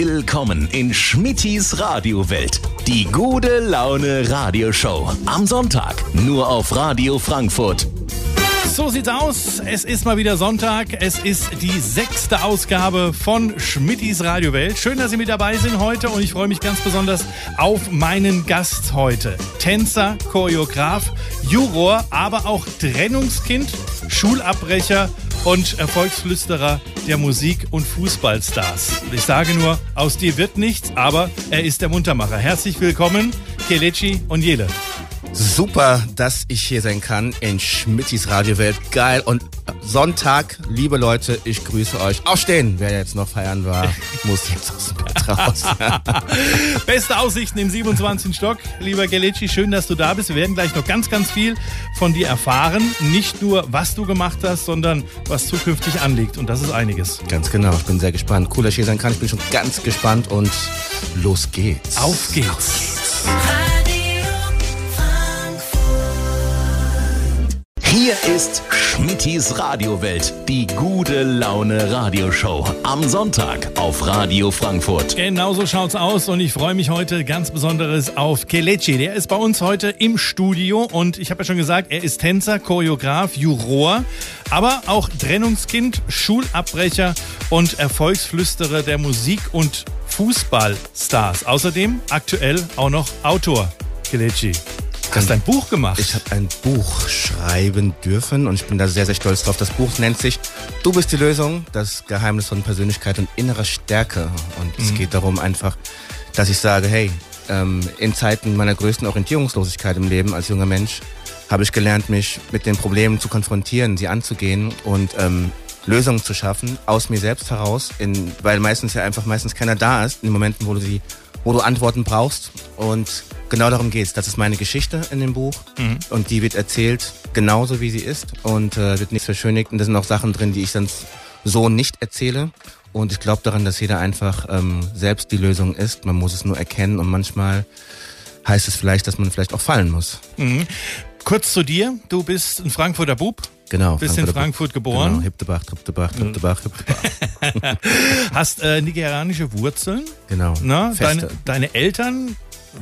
Willkommen in Schmittis Radiowelt. Die gute Laune Radioshow. Am Sonntag nur auf Radio Frankfurt. So sieht's aus. Es ist mal wieder Sonntag. Es ist die sechste Ausgabe von Schmittis Radiowelt. Schön, dass Sie mit dabei sind heute und ich freue mich ganz besonders auf meinen Gast heute. Tänzer, Choreograf, Juror, aber auch Trennungskind, Schulabbrecher und Erfolgsflüsterer der Musik- und Fußballstars. Ich sage nur, aus dir wird nichts, aber er ist der Muntermacher. Herzlich willkommen, Kelechi und Jele. Super, dass ich hier sein kann in Schmittis Radiowelt. Geil. Und Sonntag, liebe Leute, ich grüße euch. Aufstehen, wer jetzt noch feiern war, muss jetzt aus dem Bett raus. Beste Aussichten im 27. Stock. Lieber Geletschi, schön, dass du da bist. Wir werden gleich noch ganz, ganz viel von dir erfahren. Nicht nur, was du gemacht hast, sondern was zukünftig anliegt. Und das ist einiges. Ganz genau, ich bin sehr gespannt. Cool, dass ich hier sein kann. Ich bin schon ganz gespannt und los geht's. Auf geht's. Auf geht's. Hier ist Schmittis Radiowelt, die gute Laune Radioshow. Am Sonntag auf Radio Frankfurt. Genau so schaut's aus und ich freue mich heute ganz besonderes auf Kelechi. Der ist bei uns heute im Studio und ich habe ja schon gesagt, er ist Tänzer, Choreograf, Juror, aber auch Trennungskind, Schulabbrecher und Erfolgsflüsterer der Musik- und Fußballstars. Außerdem aktuell auch noch Autor. Kelechi. Du hast ein Buch gemacht. Ich habe ein Buch schreiben dürfen und ich bin da sehr, sehr stolz drauf. Das Buch nennt sich Du bist die Lösung, das Geheimnis von Persönlichkeit und innerer Stärke. Und mhm. es geht darum einfach, dass ich sage, hey, ähm, in Zeiten meiner größten Orientierungslosigkeit im Leben als junger Mensch habe ich gelernt, mich mit den Problemen zu konfrontieren, sie anzugehen und ähm, Lösungen zu schaffen aus mir selbst heraus, in, weil meistens ja einfach meistens keiner da ist in den Momenten, wo du sie, wo du Antworten brauchst und genau darum geht's. Das ist meine Geschichte in dem Buch mhm. und die wird erzählt genauso wie sie ist und äh, wird nichts verschönigt und da sind auch Sachen drin, die ich sonst so nicht erzähle. Und ich glaube daran, dass jeder einfach ähm, selbst die Lösung ist. Man muss es nur erkennen und manchmal heißt es vielleicht, dass man vielleicht auch fallen muss. Mhm. Kurz zu dir. Du bist ein Frankfurter Bub. Genau. Bist in Frankfurt geboren. Genau, Hiptebach, Hiptebach, Hiptebach, Hiptebach. Hast äh, nigerianische Wurzeln. Genau. Na, deine, deine Eltern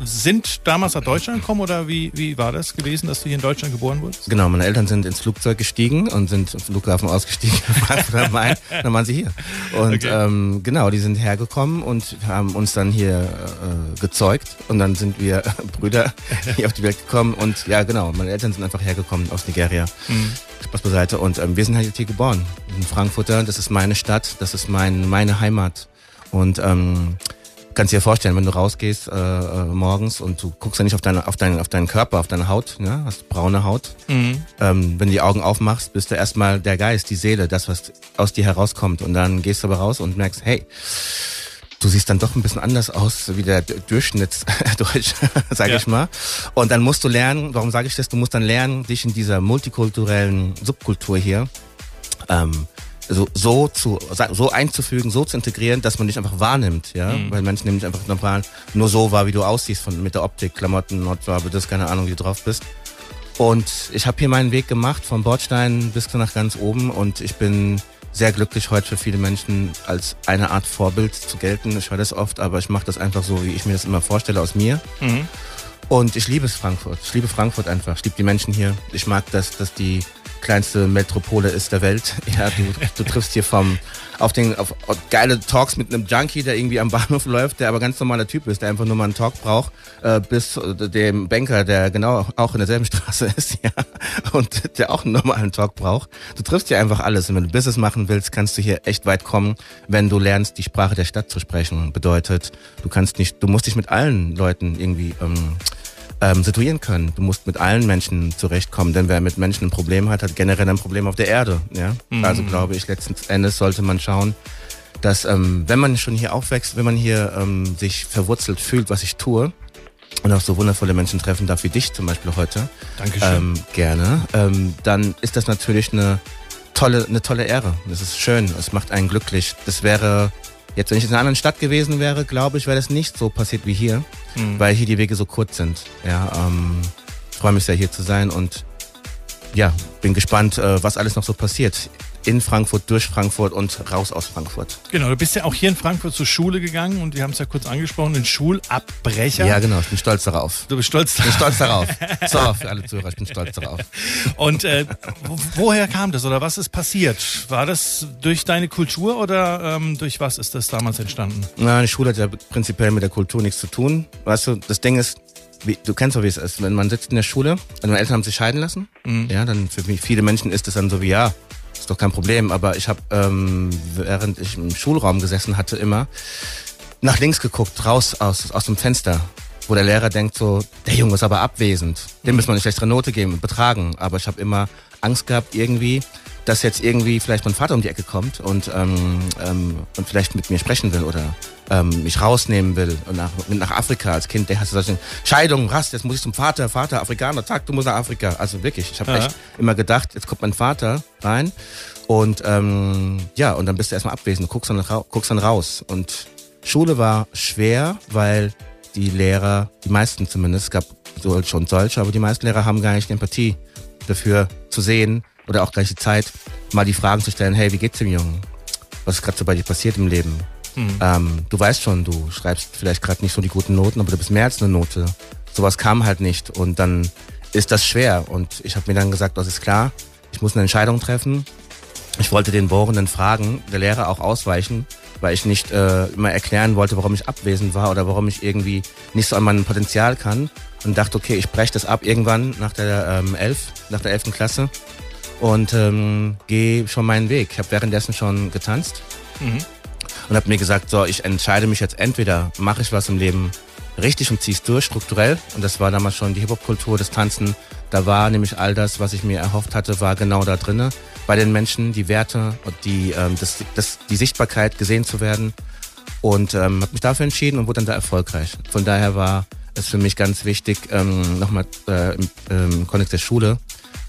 sind damals nach Deutschland gekommen oder wie, wie war das gewesen, dass du hier in Deutschland geboren wurdest? Genau, meine Eltern sind ins Flugzeug gestiegen und sind im Flughafen ausgestiegen. dann waren sie hier. Und okay. ähm, genau, die sind hergekommen und haben uns dann hier äh, gezeugt und dann sind wir Brüder hier auf die Welt gekommen und ja genau, meine Eltern sind einfach hergekommen aus Nigeria. Mhm. Spaß beiseite und ähm, wir sind halt hier geboren. In Frankfurter, das ist meine Stadt, das ist mein, meine Heimat. Und ähm, kannst dir vorstellen, wenn du rausgehst äh, äh, morgens und du guckst ja nicht auf, deine, auf, deinen, auf deinen Körper, auf deine Haut, ne? hast braune Haut. Mhm. Ähm, wenn du die Augen aufmachst, bist du erstmal der Geist, die Seele, das, was aus dir herauskommt. Und dann gehst du aber raus und merkst, hey, du siehst dann doch ein bisschen anders aus wie der Durchschnittsdeutsch, sage ja. ich mal. Und dann musst du lernen, warum sage ich das? Du musst dann lernen, dich in dieser multikulturellen Subkultur hier ähm, so, so zu so einzufügen, so zu integrieren, dass man dich einfach wahrnimmt, ja, mhm. weil Menschen nämlich einfach normal nur so wahr, wie du aussiehst von mit der Optik, Klamotten, Hautfarbe, das keine Ahnung, wie du drauf bist. Und ich habe hier meinen Weg gemacht vom Bordstein bis nach ganz oben und ich bin sehr glücklich heute für viele Menschen als eine Art Vorbild zu gelten. Ich höre das oft, aber ich mache das einfach so, wie ich mir das immer vorstelle aus mir. Mhm. Und ich liebe es Frankfurt. Ich liebe Frankfurt einfach. Ich liebe die Menschen hier. Ich mag das, dass die kleinste Metropole ist der Welt. Ja, du, du triffst hier vom auf den auf, auf geile Talks mit einem Junkie, der irgendwie am Bahnhof läuft, der aber ganz normaler Typ ist, der einfach nur mal einen Talk braucht, äh, bis äh, dem Banker, der genau auch in derselben Straße ist, ja, und der auch einen normalen Talk braucht. Du triffst hier einfach alles. Und wenn du Business machen willst, kannst du hier echt weit kommen, wenn du lernst, die Sprache der Stadt zu sprechen. Bedeutet, du kannst nicht, du musst dich mit allen Leuten irgendwie ähm, ähm, situieren können. Du musst mit allen Menschen zurechtkommen, denn wer mit Menschen ein Problem hat, hat generell ein Problem auf der Erde. Ja? Mhm. Also glaube ich, letzten Endes sollte man schauen, dass ähm, wenn man schon hier aufwächst, wenn man hier ähm, sich verwurzelt fühlt, was ich tue, und auch so wundervolle Menschen treffen darf wie dich zum Beispiel heute. Dankeschön. Ähm, gerne. Ähm, dann ist das natürlich eine tolle, eine tolle Ehre. Das ist schön. Es macht einen glücklich. Das wäre Jetzt, wenn ich in einer anderen Stadt gewesen wäre, glaube ich, wäre das nicht so passiert wie hier, mhm. weil hier die Wege so kurz sind. Ja, ähm, freue mich sehr hier zu sein und ja, bin gespannt, äh, was alles noch so passiert. In Frankfurt, durch Frankfurt und raus aus Frankfurt. Genau, du bist ja auch hier in Frankfurt zur Schule gegangen und wir haben es ja kurz angesprochen, ein Schulabbrecher. Ja, genau, ich bin stolz darauf. Du bist stolz Ich bin stolz darauf. So, für alle Zuhörer, ich bin stolz darauf. Und äh, wo- woher kam das oder was ist passiert? War das durch deine Kultur oder ähm, durch was ist das damals entstanden? Na, die Schule hat ja prinzipiell mit der Kultur nichts zu tun. Weißt du, das Ding ist, wie, du kennst doch, wie es ist. Wenn man sitzt in der Schule, also meine Eltern haben sich scheiden lassen, ja, dann für mich, viele Menschen ist es dann so wie, ja, ist doch kein Problem. Aber ich habe, ähm, während ich im Schulraum gesessen hatte, immer nach links geguckt, raus aus, aus dem Fenster, wo der Lehrer denkt so, der Junge ist aber abwesend, dem müssen wir eine schlechtere Note geben und betragen. Aber ich habe immer Angst gehabt irgendwie, dass jetzt irgendwie vielleicht mein Vater um die Ecke kommt und, ähm, ähm, und vielleicht mit mir sprechen will oder ähm, mich rausnehmen will und nach, mit nach Afrika als Kind. Der hat so solche Scheidung, Rast, jetzt muss ich zum Vater, Vater, Afrikaner, zack, du musst nach Afrika. Also wirklich, ich habe Ja. echt immer gedacht, jetzt kommt mein Vater rein und ähm, ja, und dann bist du erstmal abwesend, guckst dann, guckst dann raus. Und Schule war schwer, weil die Lehrer, die meisten zumindest, es gab und solche, aber die meisten Lehrer haben gar nicht die Empathie dafür zu sehen oder auch gleich die Zeit, mal die Fragen zu stellen, hey, wie geht's dem Jungen? Was ist gerade so bei dir passiert im Leben? Ähm, du weißt schon, du schreibst vielleicht gerade nicht so die guten Noten, aber du bist mehr als eine Note. Sowas kam halt nicht und dann ist das schwer und ich habe mir dann gesagt, das ist klar, ich muss eine Entscheidung treffen. Ich wollte den bohrenden Fragen der Lehrer auch ausweichen, weil ich nicht äh, immer erklären wollte, warum ich abwesend war oder warum ich irgendwie nicht so an meinem Potenzial kann und dachte, okay, ich breche das ab irgendwann nach der ähm, elf, nach der elften Klasse und ähm, gehe schon meinen Weg. Ich habe währenddessen schon getanzt und habe mir gesagt, so, ich entscheide mich jetzt entweder mache ich was im Leben richtig und zieh's durch, strukturell. Und das war damals schon die Hip-Hop-Kultur, das Tanzen. Da war nämlich all das, was ich mir erhofft hatte, war genau da drinne. Bei den Menschen, die Werte und die, ähm, das, das, die Sichtbarkeit, gesehen zu werden. Und ähm, habe mich dafür entschieden und wurde dann da erfolgreich. Von daher war es für mich ganz wichtig, ähm, nochmal äh, im, im Kontext der Schule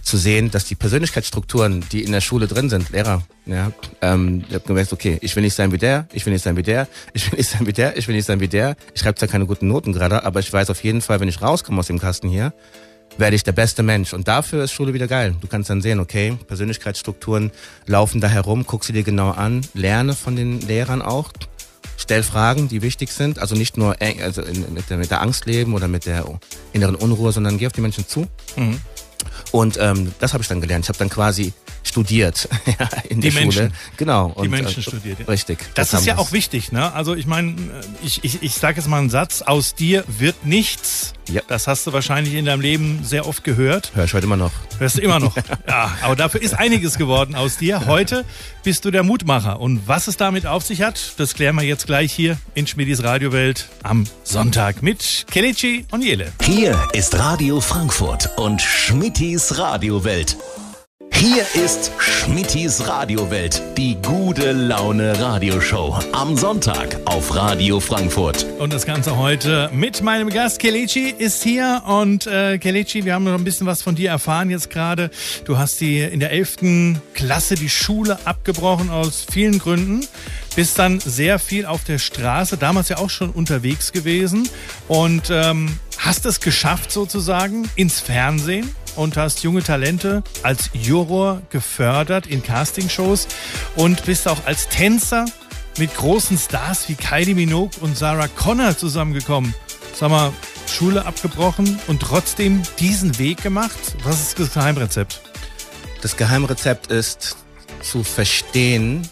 zu sehen, dass die Persönlichkeitsstrukturen, die in der Schule drin sind, Lehrer, ja, ähm, ich habe gemerkt, okay, ich will nicht sein wie der, ich will nicht sein wie der, ich will nicht sein wie der, ich will nicht sein wie der. Ich schreibe zwar keine guten Noten gerade, aber ich weiß auf jeden Fall, wenn ich rauskomme aus dem Kasten hier, werde ich der beste Mensch. Und dafür ist Schule wieder geil. Du kannst dann sehen, okay, Persönlichkeitsstrukturen laufen da herum, guck sie dir genau an, lerne von den Lehrern auch, stell Fragen, die wichtig sind. Also nicht nur eng, also mit, der, mit der Angst leben oder mit der inneren Unruhe, sondern geh auf die Menschen zu. Und ähm, das habe ich dann gelernt. Ich habe dann quasi studiert ja, in Die der Schule. Menschen. Genau. Die Menschen studiert, ja. Richtig. Das kam ist ja auch wichtig, ne? Also ich meine, ich, ich, ich sage jetzt mal einen Satz, aus dir wird nichts. Ja. Das hast du wahrscheinlich in deinem Leben sehr oft gehört. Hör ich heute immer noch. Hörst du immer noch. Ja, aber dafür ist einiges geworden aus dir. Heute bist du der Mutmacher. Und was es damit auf sich hat, das klären wir jetzt gleich hier in Schmidis Radiowelt am Sonntag mit Kenichi und Jele. Hier ist Radio Frankfurt und Schmittis Radiowelt. Hier ist Schmittis Radiowelt, die gute Laune Radioshow. Am Sonntag auf Radio Frankfurt. Und das Ganze heute mit meinem Gast Kelechi ist hier. Und äh, Kelechi, wir haben noch ein bisschen was von dir erfahren jetzt gerade. Du hast die in der 11. Klasse die Schule abgebrochen aus vielen Gründen. Bist dann sehr viel auf der Straße, damals ja auch schon unterwegs gewesen. Und ähm, hast es geschafft sozusagen ins Fernsehen und hast junge Talente als Juror gefördert in Castingshows und bist auch als Tänzer mit großen Stars wie Kylie Minogue und Sarah Connor zusammengekommen. Sag mal, Schule abgebrochen und trotzdem diesen Weg gemacht? Was ist das Geheimrezept? Das Geheimrezept ist zu verstehen,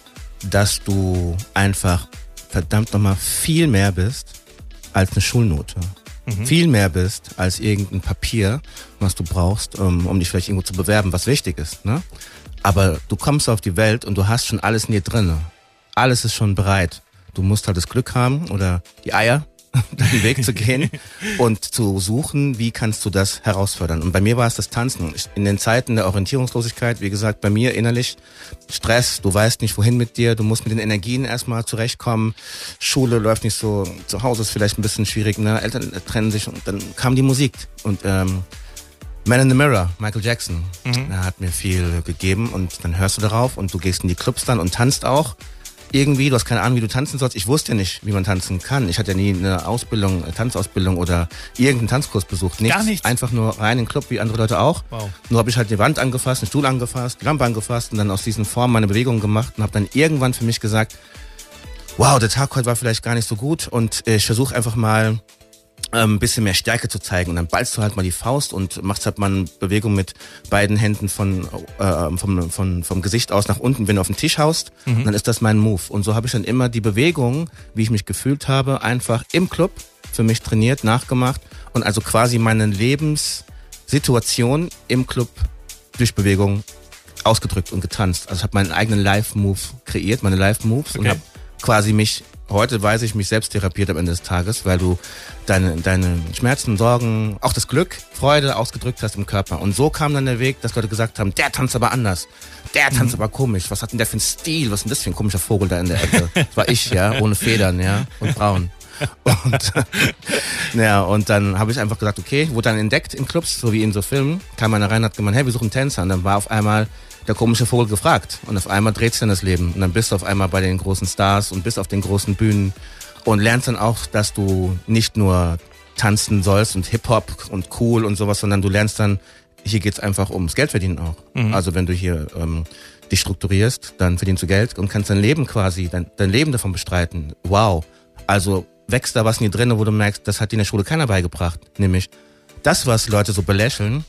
dass du einfach verdammt nochmal viel mehr bist als eine Schulnote. Viel mehr bist als irgendein Papier, was du brauchst, um, um dich vielleicht irgendwo zu bewerben, was wichtig ist. Ne? Aber du kommst auf die Welt und du hast schon alles in dir drinne. Alles ist schon bereit. Du musst halt das Glück haben oder die Eier, deinen Weg zu gehen und zu suchen, wie kannst du das herausfördern. Und bei mir war es das Tanzen. In den Zeiten der Orientierungslosigkeit, wie gesagt, bei mir innerlich Stress, du weißt nicht, wohin mit dir, du musst mit den Energien erstmal zurechtkommen. Schule läuft nicht so, zu Hause ist vielleicht ein bisschen schwierig, ne? Eltern trennen sich und dann kam die Musik. Und ähm, Man in the Mirror, Michael Jackson, er hat mir viel gegeben und dann hörst du darauf und du gehst in die Clubs dann und tanzt auch. Irgendwie, du hast keine Ahnung, wie du tanzen sollst. Ich wusste ja nicht, wie man tanzen kann. Ich hatte ja nie eine Ausbildung, eine Tanzausbildung oder irgendeinen Tanzkurs besucht. Nichts. Gar nichts. Einfach nur rein in den Club, wie andere Leute auch. Wow. Nur habe ich halt die Wand angefasst, den Stuhl angefasst, die Lampe angefasst und dann aus diesen Formen meine Bewegungen gemacht und habe dann irgendwann für mich gesagt, wow, der Tag heute war vielleicht gar nicht so gut und ich versuche einfach mal ein bisschen mehr Stärke zu zeigen. Und dann ballst du halt mal die Faust und machst halt mal eine Bewegung mit beiden Händen von, äh, vom, von, vom Gesicht aus nach unten, wenn du auf den Tisch haust. Mhm. Und dann ist das mein Move. Und so habe ich dann immer die Bewegung, wie ich mich gefühlt habe, einfach im Club für mich trainiert, nachgemacht und also quasi meine Lebenssituation im Club durch Bewegung ausgedrückt und getanzt. Also ich habe meinen eigenen Live-Move kreiert, meine Live-Moves okay. und habe quasi mich heute weiß ich mich selbst therapiert am Ende des Tages, weil du deine, deine Schmerzen, Sorgen, auch das Glück, Freude ausgedrückt hast im Körper. Und so kam dann der Weg, dass Leute gesagt haben, der tanzt aber anders. Der tanzt mhm. aber komisch. Was hat denn der für einen Stil? Was ist denn das für ein komischer Vogel da in der Ecke? Das war ich, ja, ohne Federn, ja, und braun. Und, ja, und dann habe ich einfach gesagt, okay, wurde dann entdeckt in Clubs, so wie in so Filmen, kam einer rein und hat gemeint, hey, wir suchen Tänzer. Und dann war auf einmal der komische Vogel gefragt. Und auf einmal dreht sich dann das Leben. Und dann bist du auf einmal bei den großen Stars und bist auf den großen Bühnen und lernst dann auch, dass du nicht nur tanzen sollst und Hip-Hop und cool und sowas, sondern du lernst dann, hier geht's einfach ums Geldverdienen auch. Mhm. Also wenn du hier ähm, dich strukturierst, dann verdienst du Geld und kannst dein Leben quasi, dein, dein Leben davon bestreiten. Wow. Also wächst da was in dir drin, wo du merkst, das hat dir in der Schule keiner beigebracht. Nämlich das, was Leute so belächeln,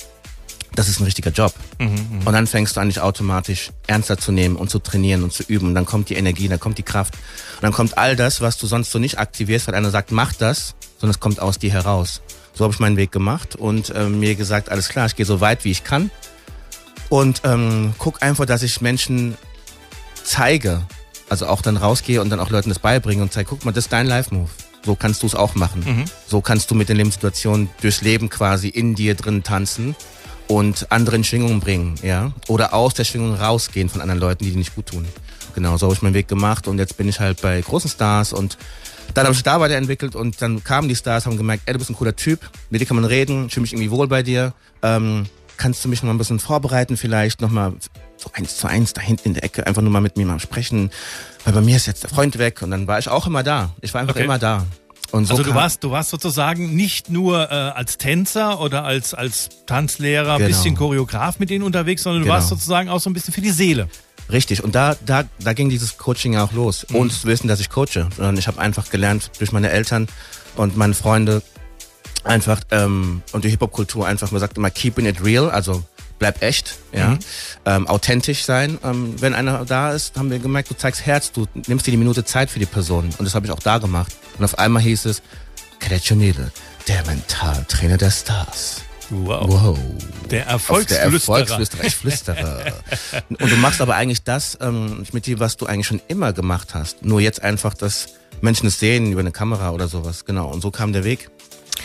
das ist ein richtiger Job. Mhm, mh. Und dann fängst du an, dich automatisch ernster zu nehmen und zu trainieren und zu üben. Und dann kommt die Energie, dann kommt die Kraft. Und dann kommt all das, was du sonst so nicht aktivierst, weil einer sagt, mach das, sondern es kommt aus dir heraus. So habe ich meinen Weg gemacht und ähm, mir gesagt, alles klar, ich gehe so weit, wie ich kann. Und ähm, guck einfach, dass ich Menschen zeige, also auch dann rausgehe und dann auch Leuten das beibringe und zeige, guck mal, das ist dein Live-Move. So kannst du es auch machen. Mhm. So kannst du mit den Lebenssituationen durchs Leben quasi in dir drin tanzen und anderen Schwingungen bringen, ja. Oder aus der Schwingung rausgehen von anderen Leuten, die dir nicht gut tun. Genau, so habe ich meinen Weg gemacht und jetzt bin ich halt bei großen Stars und dann habe ich da weiterentwickelt und dann kamen die Stars, haben gemerkt, ey, du bist ein cooler Typ, mit dir kann man reden, ich fühle mich irgendwie wohl bei dir. Ähm, kannst du mich noch mal ein bisschen vorbereiten vielleicht, noch mal so eins zu eins da hinten in der Ecke, einfach nur mal mit mir mal sprechen, weil bei mir ist jetzt der Freund weg und dann war ich auch immer da. Ich war einfach okay. immer da. So also du warst, du warst sozusagen nicht nur äh, als Tänzer oder als, als Tanzlehrer, genau. bisschen Choreograf mit denen unterwegs, sondern du genau. warst sozusagen auch so ein bisschen für die Seele. Richtig, und da, da, da ging dieses Coaching ja auch los. Mhm. Ohne zu wissen, dass ich coache. Sondern ich habe einfach gelernt durch meine Eltern und meine Freunde einfach ähm, und die Hip-Hop-Kultur einfach, man sagt immer keeping it real, also bleib echt, ja, mhm. ähm, authentisch sein. Ähm, wenn einer da ist, haben wir gemerkt, du zeigst Herz, du nimmst dir die Minute Zeit für die Person. Und das habe ich auch da gemacht. Und auf einmal hieß es, Kretschonele, der Mentaltrainer der Stars. Wow. wow. Der Erfolgsflüsterer. Der Erfolgsflüsterer, ich flüstere. und du machst aber eigentlich das ähm, mit dir, was du eigentlich schon immer gemacht hast. Nur jetzt einfach, dass Menschen es sehen über eine Kamera oder sowas. Genau. Und so kam der Weg.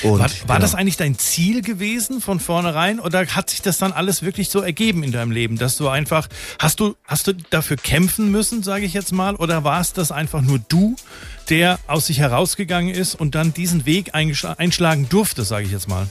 Und, war, war genau. das eigentlich dein Ziel gewesen von vornherein oder hat sich das dann alles wirklich so ergeben in deinem Leben, dass du einfach hast du hast du dafür kämpfen müssen, sage ich jetzt mal, oder war es das einfach nur du, der aus sich herausgegangen ist und dann diesen Weg einschlagen durfte, sage ich jetzt mal?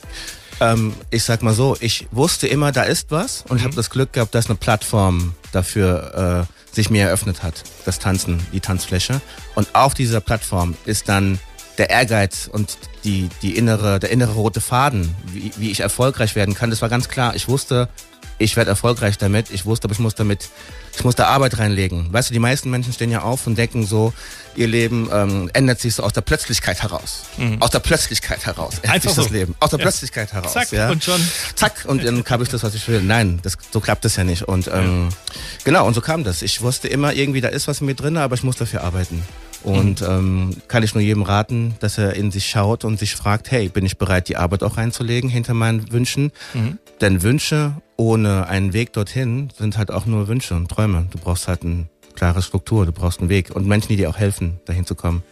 Ähm, ich sag mal so, ich wusste immer, da ist was und mhm. ich habe das Glück gehabt, dass eine Plattform dafür äh, sich mir eröffnet hat, das Tanzen, die Tanzfläche. Und auf dieser Plattform ist dann der Ehrgeiz und die, die innere, der innere rote Faden, wie, wie ich erfolgreich werden kann, das war ganz klar. Ich wusste, ich werde erfolgreich damit. Ich wusste, aber ich muss damit, ich muss da Arbeit reinlegen. Weißt du, die meisten Menschen stehen ja auf und denken so, ihr Leben ähm, ändert sich so aus der Plötzlichkeit heraus. Mhm. Aus der Plötzlichkeit heraus ändert Einfach sich das so. Leben. Aus der ja. Plötzlichkeit heraus. Zack, ja. und schon. Zack, und dann habe ich das, was ich will. Nein, das, so klappt das ja nicht. Und ähm, ja. genau, und so kam das. Ich wusste immer irgendwie, da ist was in mir drin, aber ich muss dafür arbeiten. Und ähm, kann ich nur jedem raten, dass er in sich schaut und sich fragt, hey, bin ich bereit, die Arbeit auch reinzulegen hinter meinen Wünschen? Mhm. Denn Wünsche ohne einen Weg dorthin sind halt auch nur Wünsche und Träume. Du brauchst halt eine klare Struktur, du brauchst einen Weg und Menschen, die dir auch helfen, dahin zu kommen.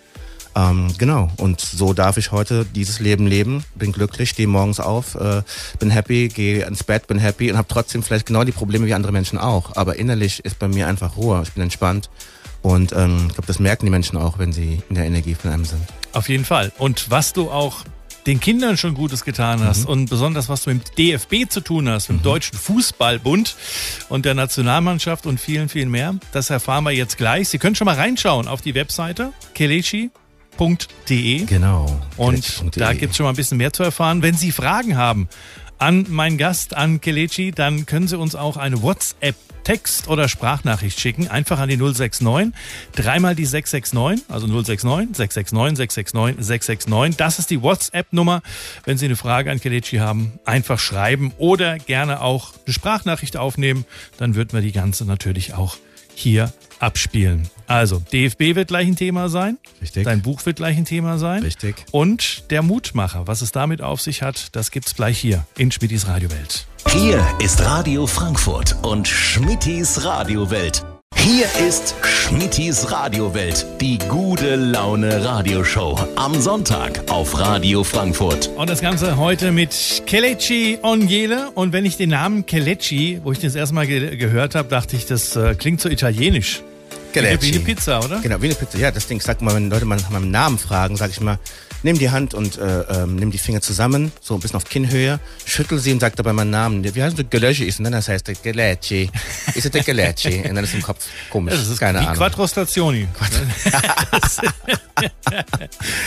Ähm, genau, und so darf ich heute dieses Leben leben. Bin glücklich, stehe morgens auf, äh, bin happy, gehe ins Bett, bin happy und habe trotzdem vielleicht genau die Probleme wie andere Menschen auch. Aber innerlich ist bei mir einfach Ruhe, ich bin entspannt und ähm, ich glaube, das merken die Menschen auch, wenn sie in der Energie von einem sind. Auf jeden Fall. Und was du auch den Kindern schon Gutes getan hast Mhm. und besonders was du mit dem DFB zu tun hast, mit dem Deutschen Fußballbund und der Nationalmannschaft und vielen, vielen mehr, das erfahren wir jetzt gleich. Sie können schon mal reinschauen auf die Webseite kelechi.de. Genau. Und da gibt's schon mal ein bisschen mehr zu erfahren. Wenn Sie Fragen haben an meinen Gast, an Kelechi, dann können Sie uns auch eine WhatsApp Text- oder Sprachnachricht schicken. Einfach an die 069, dreimal die 669, also 069, 669, 669, 669. Das ist die WhatsApp-Nummer. Wenn Sie eine Frage an Kelechi haben, einfach schreiben oder gerne auch eine Sprachnachricht aufnehmen. Dann wird man die ganze natürlich auch hier abspielen. Also, DFB wird gleich ein Thema sein. Richtig. Dein Buch wird gleich ein Thema sein. Richtig. Und der Mutmacher, was es damit auf sich hat, das gibt's gleich hier in Schmidtis Radiowelt. Hier ist Radio Frankfurt und Schmittis Radiowelt. Hier ist Schmittis Radiowelt, die gute Laune Radioshow. Am Sonntag auf Radio Frankfurt. Und das Ganze heute mit Kelechi Onyele. Und wenn ich den Namen Kelechi, wo ich den das erste Mal ge gehört habe, dachte ich, das äh, klingt so italienisch. Kelechi. Wie eine Pizza, oder? Genau, wie eine Pizza. Ja, das Ding, ich sag mal, wenn Leute mal nach meinem Namen fragen, sage ich mal, nimm die Hand und äh, ähm, nimm die Finger zusammen, so ein bisschen auf Kinnhöhe, schüttel sie und sag dabei meinen Namen. Wie heißt du Gelöschi ist? Und dann das heißt der Geleci. Ist es der Geleci? Und dann ist im Kopf komisch. Das ist Keine wie Ahnung. Quattro Stazioni.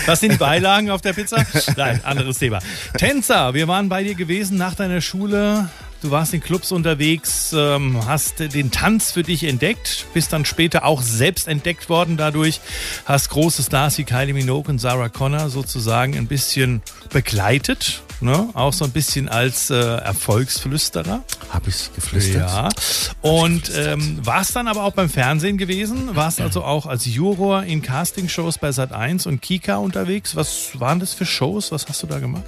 Was sind die Beilagen auf der Pizza? Nein, anderes Thema. Tänzer, wir waren bei dir gewesen nach deiner Schule. Du warst in Clubs unterwegs, ähm, hast den Tanz für dich entdeckt, bist dann später auch selbst entdeckt worden dadurch, hast große Stars wie Kylie Minogue und Sarah Connor sozusagen ein bisschen begleitet, ne? auch so ein bisschen als äh, Erfolgsflüsterer. Hab ich's geflüstert? Ja. Und ähm, warst dann aber auch beim Fernsehen gewesen, warst also auch als Juror in Castingshows bei Sat1 und Kika unterwegs. Was waren das für Shows? Was hast du da gemacht?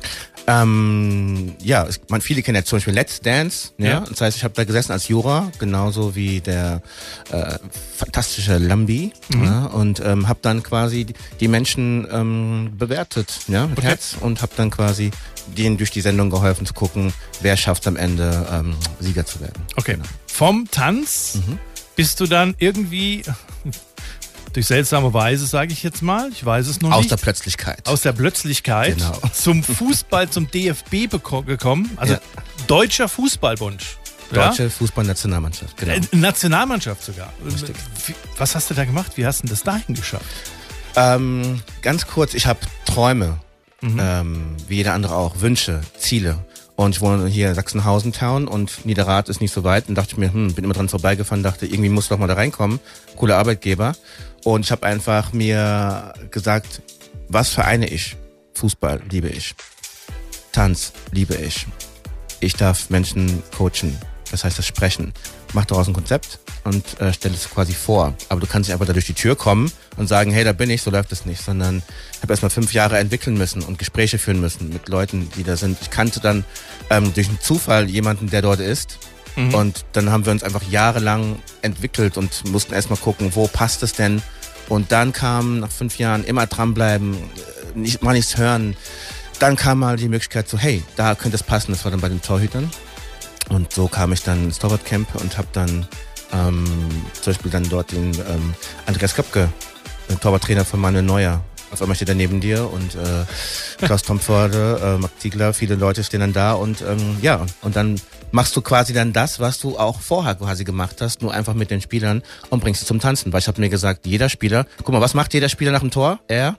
Ähm, ja, es- man, viele kennen ja zum Beispiel Let's Dance. Ja. Ja. Das heißt, ich habe da gesessen als Jura, genauso wie der äh, fantastische Lambi. Mhm. Ja, und ähm, habe dann quasi die- die Menschen ähm, bewertet, ja, mit Okay. Herz und habe dann quasi denen durch die Sendung geholfen zu gucken, wer schafft am Ende ähm, Sieger zu werden. Okay. Vom Tanz bist du dann irgendwie durch seltsame Weise, sage ich jetzt mal, ich weiß es noch Aus nicht. der Plötzlichkeit. aus der Plötzlichkeit Genau. zum Fußball, zum DFB gekommen. Also Ja. Deutscher Fußballbund. Ja? Deutsche Fußballnationalmannschaft, genau. Äh, Nationalmannschaft sogar. Richtig. Was hast du da gemacht? Wie hast du das dahin geschafft? Ähm, ganz kurz, ich habe Träume, Mhm. ähm, wie jeder andere auch, Wünsche, Ziele. Und ich wohne hier in Sachsenhausen-Town und Niederrad ist nicht so weit. Und dachte ich mir, hm, bin immer dran vorbeigefahren, dachte, irgendwie muss doch mal da reinkommen. Cooler Arbeitgeber. Und ich habe einfach mir gesagt, was vereine ich? Fußball liebe ich. Tanz liebe ich. Ich darf Menschen coachen. Das heißt, das Sprechen. Mach daraus ein Konzept und äh, stell es quasi vor. Aber du kannst nicht einfach da durch die Tür kommen und sagen, hey, da bin ich, so läuft es nicht, sondern ich habe erstmal fünf Jahre entwickeln müssen und Gespräche führen müssen mit Leuten, die da sind. Ich kannte dann ähm, durch einen Zufall jemanden, der dort ist. Und dann haben wir uns einfach jahrelang entwickelt und mussten erstmal gucken, wo passt es denn. Und dann kam nach fünf Jahren immer dranbleiben, äh, nicht, mal nichts hören. Dann kam mal die Möglichkeit so, hey, da könnte es passen. Das war dann bei den Torhütern. Und so kam ich dann ins Torwartcamp und habe dann ähm, zum Beispiel dann dort den ähm, Andreas Köpke, den Torwarttrainer von Manuel Neuer. Auf einmal steht er neben dir und äh, Klaus Tomforde, äh, Marc Ziegler, viele Leute stehen dann da und ähm, ja, und dann machst du quasi dann das, was du auch vorher quasi gemacht hast, nur einfach mit den Spielern und bringst sie zum Tanzen. Weil ich habe mir gesagt, jeder Spieler, guck mal, was macht jeder Spieler nach dem Tor? Er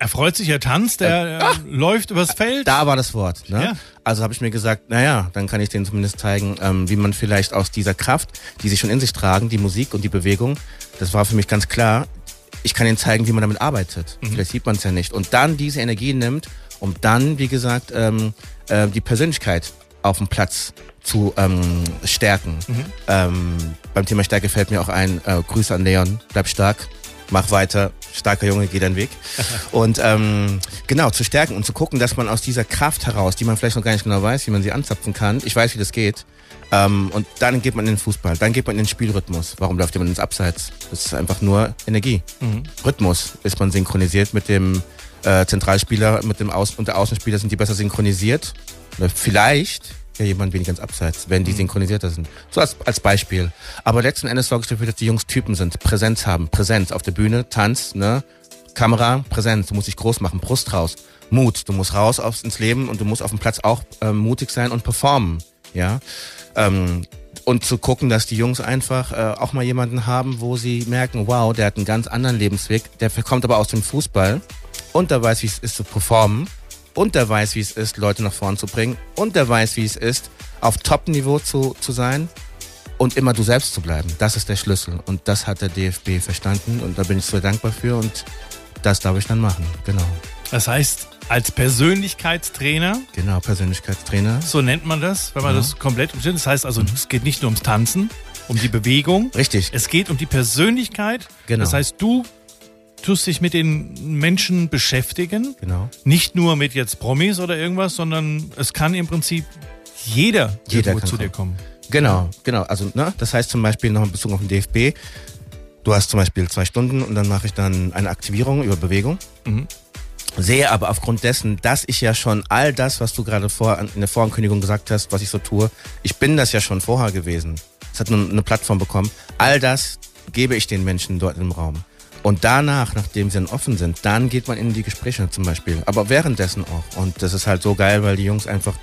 Er freut sich, er tanzt, er äh, läuft übers Feld. Da war das Wort. Ne? Ja. Also habe ich mir gesagt, naja, dann kann ich denen zumindest zeigen, ähm, wie man vielleicht aus dieser Kraft, die sie schon in sich tragen, die Musik und die Bewegung, das war für mich ganz klar, ich kann ihnen zeigen, wie man damit arbeitet. Vielleicht sieht man es ja nicht. Und dann diese Energie nimmt, um dann, wie gesagt, ähm, äh, die Persönlichkeit auf dem Platz zu ähm, stärken. Ähm, beim Thema Stärke fällt mir auch ein, äh, Grüße an Leon, bleib stark, mach weiter, starker Junge, geh deinen Weg. und ähm, genau, zu stärken und zu gucken, dass man aus dieser Kraft heraus, die man vielleicht noch gar nicht genau weiß, wie man sie anzapfen kann, ich weiß, wie das geht, ähm, und dann geht man in den Fußball, dann geht man in den Spielrhythmus. Warum läuft jemand ins Abseits? Das ist einfach nur Energie. Rhythmus ist man synchronisiert mit dem äh, Zentralspieler, mit dem Außen und der Außenspieler sind die besser synchronisiert. Oder vielleicht ja jemand weniger ins Abseits, wenn die synchronisierter sind. So als, als Beispiel. Aber letzten Endes sorge ich dafür, dass die Jungs Typen sind, Präsenz haben, Präsenz auf der Bühne, Tanz, ne? Kamera, Präsenz, du musst dich groß machen, Brust raus, Mut, du musst raus aufs, ins Leben und du musst auf dem Platz auch ähm, mutig sein und performen, ja. Ähm, und zu gucken, dass die Jungs einfach äh, auch mal jemanden haben, wo sie merken, wow, der hat einen ganz anderen Lebensweg, der kommt aber aus dem Fußball und der weiß, wie es ist zu performen und der weiß, wie es ist, Leute nach vorn zu bringen und der weiß, wie es ist, auf Top-Niveau zu, zu sein und immer du selbst zu bleiben. Das ist der Schlüssel und das hat der DFB verstanden und da bin ich so dankbar für und das darf ich dann machen, genau. Das heißt, als Persönlichkeitstrainer. Genau, Persönlichkeitstrainer. So nennt man das, wenn man ja. das komplett umstellt. Das heißt also, es geht nicht nur ums Tanzen, um die Bewegung. Richtig. Es geht um die Persönlichkeit. Genau. Das heißt, du tust dich mit den Menschen beschäftigen. Genau. Nicht nur mit jetzt Promis oder irgendwas, sondern es kann im Prinzip jeder, jeder zu kommen. dir kommen. Genau, genau. Also, ne, das heißt zum Beispiel noch in Bezug auf den DFB. Du hast zum Beispiel zwei Stunden und dann mache ich dann eine Aktivierung über Bewegung. Mhm. Sehe aber aufgrund dessen, dass ich ja schon all das, was du gerade vor, in der Vorankündigung gesagt hast, was ich so tue, ich bin das ja schon vorher gewesen. Es hat nur eine Plattform bekommen. All das gebe ich den Menschen dort im Raum. Und danach, nachdem sie dann offen sind, dann geht man in die Gespräche zum Beispiel. Aber währenddessen auch. Und das ist halt so geil, weil die Jungs einfach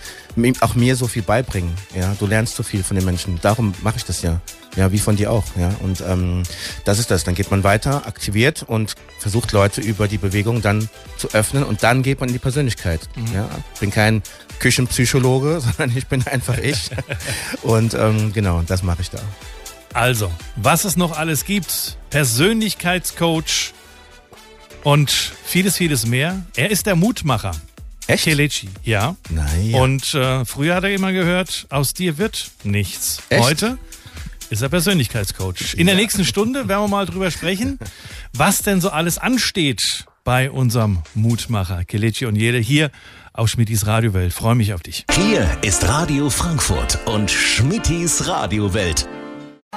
auch mir so viel beibringen. Ja, du lernst so viel von den Menschen. Darum mache ich das ja. Ja, wie von dir auch. Ja, und ähm, das ist das. Dann geht man weiter, aktiviert und versucht Leute über die Bewegung dann zu öffnen und dann geht man in die Persönlichkeit. Mhm. Ja, ich bin kein Küchenpsychologe, sondern ich bin einfach ich. und ähm, genau, das mache ich da. Also, was es noch alles gibt, Persönlichkeitscoach und vieles, vieles mehr. Er ist der Mutmacher. Echt? Kelechi, ja. Naja. Und äh, früher hat er immer gehört, aus dir wird nichts. Echt? Heute ist er Persönlichkeitscoach. In der nächsten Stunde werden wir mal drüber sprechen, was denn so alles ansteht bei unserem Mutmacher Kelechi und Jede hier auf Schmittis Radiowelt. Freue mich auf dich. Hier ist Radio Frankfurt und Schmittis Radiowelt.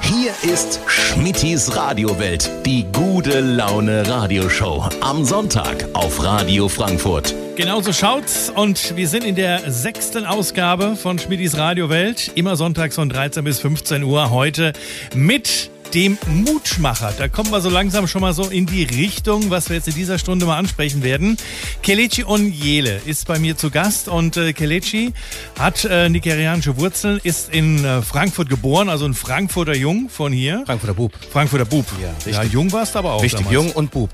Hier ist Schmittis Radiowelt, die gute Laune Radioshow. Am Sonntag auf Radio Frankfurt. Genauso schaut's und wir sind in der sechsten Ausgabe von Schmittis Radiowelt. Immer sonntags von 13 bis 15 Uhr. Heute mit dem Mutmacher. Da kommen wir so langsam schon mal so in die Richtung, was wir jetzt in dieser Stunde mal ansprechen werden. Kelechi Onyele ist bei mir zu Gast und äh, Kelechi hat äh, nigerianische Wurzeln, ist in äh, Frankfurt geboren, also ein Frankfurter Jung von hier. Frankfurter Bub. Frankfurter Bub. Ja, richtig. ja jung warst du aber auch. Richtig, damals. jung und Bub.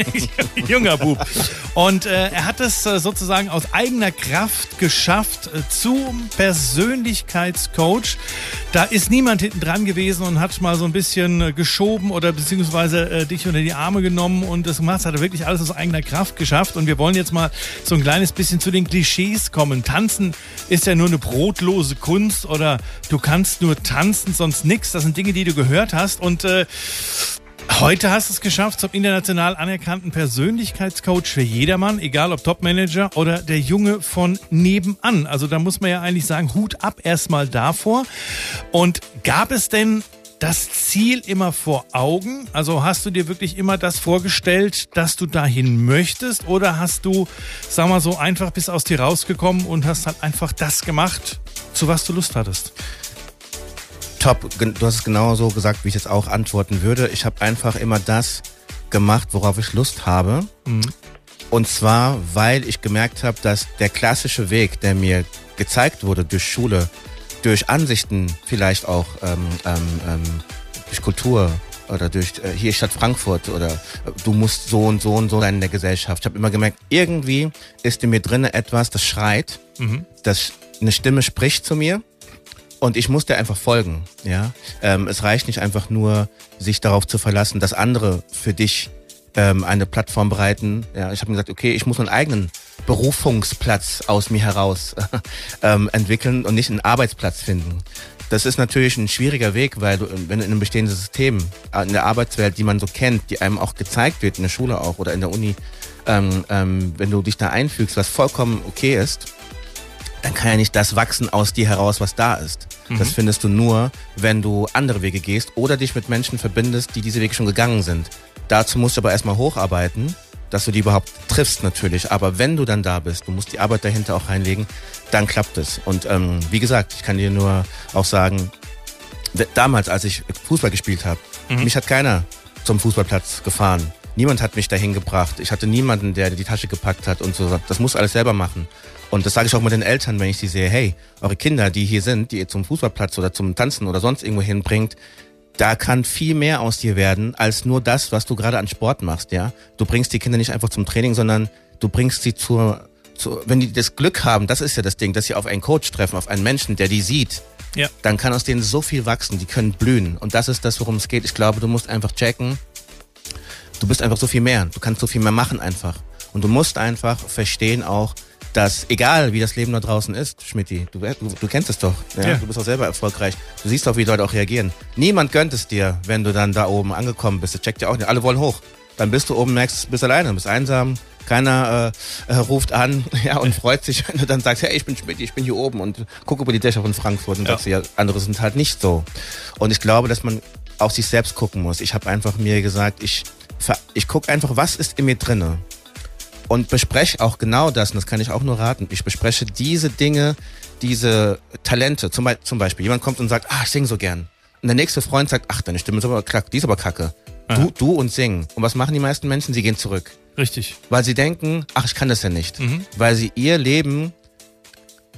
Junger Bub. Und äh, er hat es äh, sozusagen aus eigener Kraft geschafft äh, zum Persönlichkeitscoach. Da ist niemand hinten dran gewesen und hat mal so ein bisschen bisschen äh, geschoben oder beziehungsweise äh, dich unter die Arme genommen und das gemacht. Hat er wirklich alles aus eigener Kraft geschafft. Und wir wollen jetzt mal so ein kleines bisschen zu den Klischees kommen. Tanzen ist ja nur eine brotlose Kunst oder du kannst nur tanzen, sonst nichts. Das sind Dinge, die du gehört hast. Und äh, Heute hast du es geschafft zum international anerkannten Persönlichkeitscoach für jedermann, egal ob Topmanager oder der Junge von nebenan. Also da muss man ja eigentlich sagen, Hut ab erstmal davor. Und gab es denn das Ziel immer vor Augen? Also hast du dir wirklich immer das vorgestellt, dass du dahin möchtest? Oder hast du, sag mal so, einfach bis aus dir rausgekommen und hast halt einfach das gemacht, zu was du Lust hattest? Top, du hast es genau so gesagt, wie ich jetzt auch antworten würde. Ich habe einfach immer das gemacht, worauf ich Lust habe. Mhm. Und zwar, weil ich gemerkt habe, dass der klassische Weg, der mir gezeigt wurde durch Schule, durch Ansichten vielleicht auch, ähm, ähm, ähm, durch Kultur oder durch äh, hier Stadt Frankfurt oder äh, du musst so und so und so sein in der Gesellschaft. Ich habe immer gemerkt, irgendwie ist in mir drinne etwas, das schreit, mhm. das eine Stimme spricht zu mir und ich musste einfach folgen. Ja, ähm, es reicht nicht einfach nur, sich darauf zu verlassen, dass andere für dich ähm, eine Plattform bereiten. Ja, ich habe mir gesagt, okay, ich muss meinen eigenen Berufungsplatz aus mir heraus ähm, entwickeln und nicht einen Arbeitsplatz finden. Das ist natürlich ein schwieriger Weg, weil du, wenn du in einem bestehenden System, äh, in der Arbeitswelt, die man so kennt, die einem auch gezeigt wird, in der Schule auch oder in der Uni, ähm, ähm, wenn du dich da einfügst, was vollkommen okay ist, dann kann ja nicht das wachsen aus dir heraus, was da ist. Mhm. Das findest du nur, wenn du andere Wege gehst oder dich mit Menschen verbindest, die diese Wege schon gegangen sind. Dazu musst du aber erstmal hocharbeiten dass du die überhaupt triffst natürlich. Aber wenn du dann da bist, du musst die Arbeit dahinter auch reinlegen, dann klappt es. Und ähm, wie gesagt, ich kann dir nur auch sagen, damals, als ich Fußball gespielt habe, mhm. mich hat keiner zum Fußballplatz gefahren. Niemand hat mich dahin gebracht. Ich hatte niemanden, der die Tasche gepackt hat und so. Das muss alles selber machen. Und das sage ich auch mit den Eltern, wenn ich sie sehe. Hey, eure Kinder, die hier sind, die ihr zum Fußballplatz oder zum Tanzen oder sonst irgendwo hinbringt, da kann viel mehr aus dir werden als nur das, was du gerade an Sport machst. Ja, du bringst die Kinder nicht einfach zum Training, sondern du bringst sie zur, zur wenn die das Glück haben, das ist ja das Ding, dass sie auf einen Coach treffen, auf einen Menschen, der die sieht. Ja. Dann kann aus denen so viel wachsen, die können blühen. Und das ist das, worum es geht. Ich glaube, du musst einfach checken, du bist einfach so viel mehr. Du kannst so viel mehr machen einfach. Und du musst einfach verstehen auch, dass egal wie das Leben da draußen ist, Schmidti, du, du, du kennst es doch, ja? ja? du bist auch selber erfolgreich, du siehst doch, wie die Leute auch reagieren. Niemand gönnt es dir, wenn du dann da oben angekommen bist. Das checkt ja auch nicht. Alle wollen hoch. Dann bist du oben, merkst, du bist alleine, du bist einsam, keiner äh, äh, ruft an ja, und freut sich, wenn du dann sagst, hey, ich bin Schmidt, ich bin hier oben und gucke über die Dächer von Frankfurt und ja. sagst, ja, andere sind halt nicht so. Und ich glaube, dass man auf sich selbst gucken muss. Ich habe einfach mir gesagt, ich ich gucke einfach, was ist in mir drinne und bespreche auch genau das, und das kann ich auch nur raten, ich bespreche diese Dinge, diese Talente, zum, Be zum Beispiel, jemand kommt und sagt, ah, ich singe so gern. Und der nächste Freund sagt, ach, deine Stimme ist aber kacke, die ist aber kacke. Du, du und singen. Und was machen die meisten Menschen? Sie gehen zurück. Richtig. Weil sie denken, ach, ich kann das ja nicht. Mhm. Weil sie ihr Leben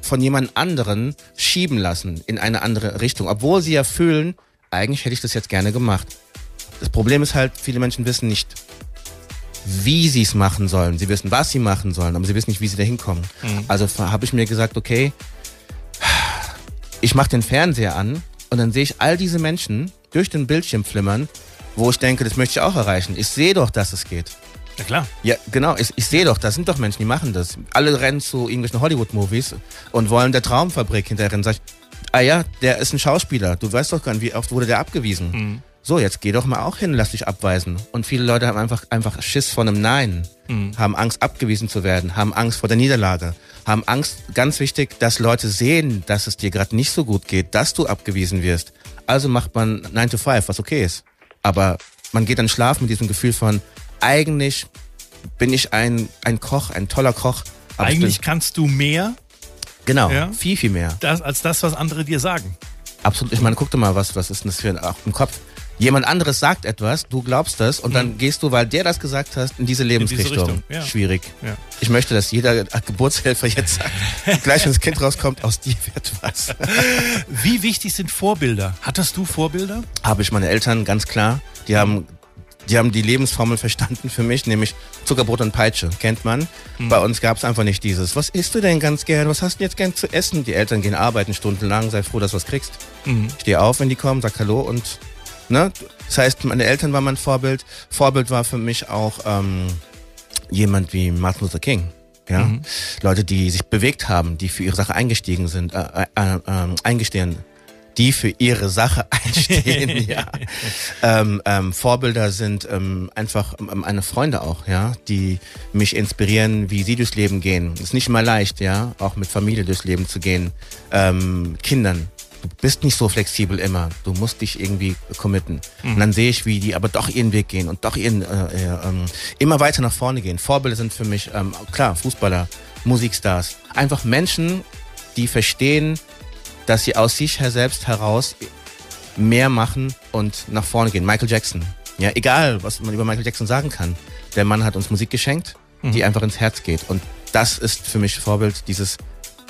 von jemand anderen schieben lassen in eine andere Richtung. Obwohl sie ja fühlen, eigentlich hätte ich das jetzt gerne gemacht. Das Problem ist halt, viele Menschen wissen nicht, wie sie es machen sollen. Sie wissen, was sie machen sollen, aber sie wissen nicht, wie sie da hinkommen. Mhm. Also habe ich mir gesagt, okay, ich mache den Fernseher an und dann sehe ich all diese Menschen durch den Bildschirm flimmern, wo ich denke, das möchte ich auch erreichen. Ich sehe doch, dass es geht. Ja klar. Ja, genau. Ich, ich sehe doch, da sind doch Menschen, die machen das. Alle rennen zu irgendwelchen Hollywood-Movies und wollen der Traumfabrik hinterher. Sag ich, ah ja, der ist ein Schauspieler. Du weißt doch gar nicht, wie oft wurde der abgewiesen. Mhm so, jetzt geh doch mal auch hin, lass dich abweisen. Und viele Leute haben einfach, einfach Schiss vor einem Nein, mhm. haben Angst abgewiesen zu werden, haben Angst vor der Niederlage, haben Angst, ganz wichtig, dass Leute sehen, dass es dir gerade nicht so gut geht, dass du abgewiesen wirst. Also macht man 9 to 5, was okay ist. Aber man geht dann schlafen mit diesem Gefühl von, eigentlich bin ich ein, ein Koch, ein toller Koch. Eigentlich kannst du mehr. Genau, ja? viel, viel mehr. Das, als das, was andere dir sagen. Absolut. Ich meine, guck dir mal, was, was ist denn das für ein, auch im Kopf? Jemand anderes sagt etwas, du glaubst das und mhm. dann gehst du, weil der das gesagt hast, in diese Lebensrichtung. In diese ja. Schwierig. Ja. Ich möchte, dass jeder Geburtshelfer jetzt sagt, gleich wenn das Kind rauskommt, aus dir wird was. Wie wichtig sind Vorbilder? Hattest du Vorbilder? Habe ich meine Eltern, ganz klar. Die haben die haben die Lebensformel verstanden für mich, nämlich Zuckerbrot und Peitsche, kennt man. Mhm. Bei uns gab es einfach nicht dieses, was isst du denn ganz gern, was hast du jetzt gern zu essen? Die Eltern gehen arbeiten stundenlang, sei froh, dass du was kriegst. Mhm. Steh auf, wenn die kommen, sag Hallo und Ne? Das heißt, meine Eltern waren mein Vorbild. Vorbild war für mich auch ähm, jemand wie Martin Luther King. Ja? Mhm. Leute, die sich bewegt haben, die für ihre Sache eingestiegen sind, äh, äh, äh, eingestehen, die für ihre Sache einstehen, ja. Ähm, ähm, Vorbilder sind ähm, einfach ähm, meine Freunde auch, ja, die mich inspirieren, wie sie durchs Leben gehen. Ist nicht immer leicht, ja, auch mit Familie durchs Leben zu gehen, ähm, Kindern, bist nicht so flexibel immer. Du musst dich irgendwie committen. Mhm. Und dann sehe ich, wie die aber doch ihren Weg gehen und doch ihren äh, äh, ähm, immer weiter nach vorne gehen. Vorbilder sind für mich ähm, klar Fußballer, Musikstars, einfach Menschen, die verstehen, dass sie aus sich selbst heraus mehr machen und nach vorne gehen. Michael Jackson. Ja, egal, was man über Michael Jackson sagen kann. Der Mann hat uns Musik geschenkt, mhm. die einfach ins Herz geht. Und das ist für mich Vorbild, dieses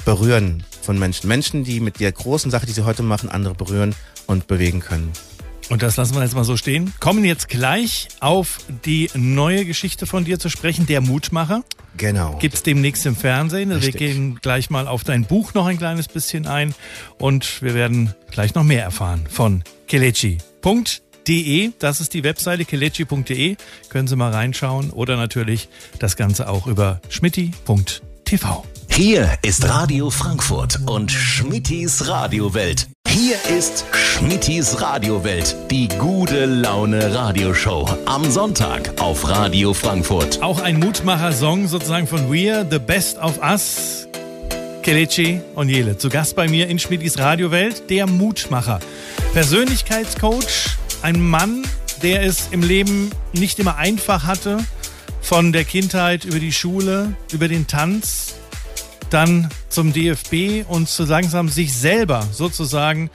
Berühren von Menschen. Menschen, die mit der großen Sache, die sie heute machen, andere berühren und bewegen können. Und das lassen wir jetzt mal so stehen. Kommen jetzt gleich auf die neue Geschichte von dir zu sprechen, der Mutmacher. Genau. Gibt es demnächst im Fernsehen. Richtig. Wir gehen gleich mal auf dein Buch noch ein kleines bisschen ein und wir werden gleich noch mehr erfahren von kelechi.de. Das ist die Webseite kelechi.de. Können Sie mal reinschauen oder natürlich das Ganze auch über schmitti.tv. Hier ist Radio Frankfurt und Schmittis Radiowelt. Hier ist Schmittis Radiowelt, die gute Laune Radioshow am Sonntag auf Radio Frankfurt. Auch ein Mutmacher-Song sozusagen von We're the Best of Us. Kelechi und Jele, zu Gast bei mir in Schmittis Radiowelt, der Mutmacher. Persönlichkeitscoach, ein Mann, der es im Leben nicht immer einfach hatte, von der Kindheit über die Schule, über den Tanz, dann zum DFB und so langsam sich selber sozusagen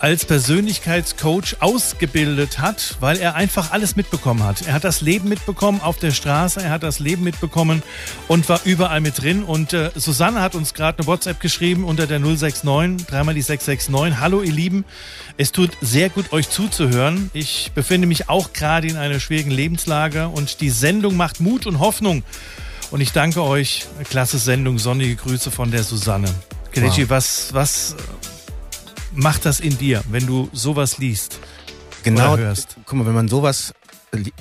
als Persönlichkeitscoach ausgebildet hat, weil er einfach alles mitbekommen hat. Er hat das Leben mitbekommen auf der Straße, er hat das Leben mitbekommen und war überall mit drin. Und äh, Susanne hat uns gerade eine WhatsApp geschrieben unter der 069, dreimal die 669. Hallo ihr Lieben, es tut sehr gut euch zuzuhören. Ich befinde mich auch gerade in einer schwierigen Lebenslage und die Sendung macht Mut und Hoffnung. Und ich danke euch. Klasse Sendung, sonnige Grüße von der Susanne. Kelechi, wow. was, was macht das in dir, wenn du sowas liest? Genau, hörst? guck mal, wenn man sowas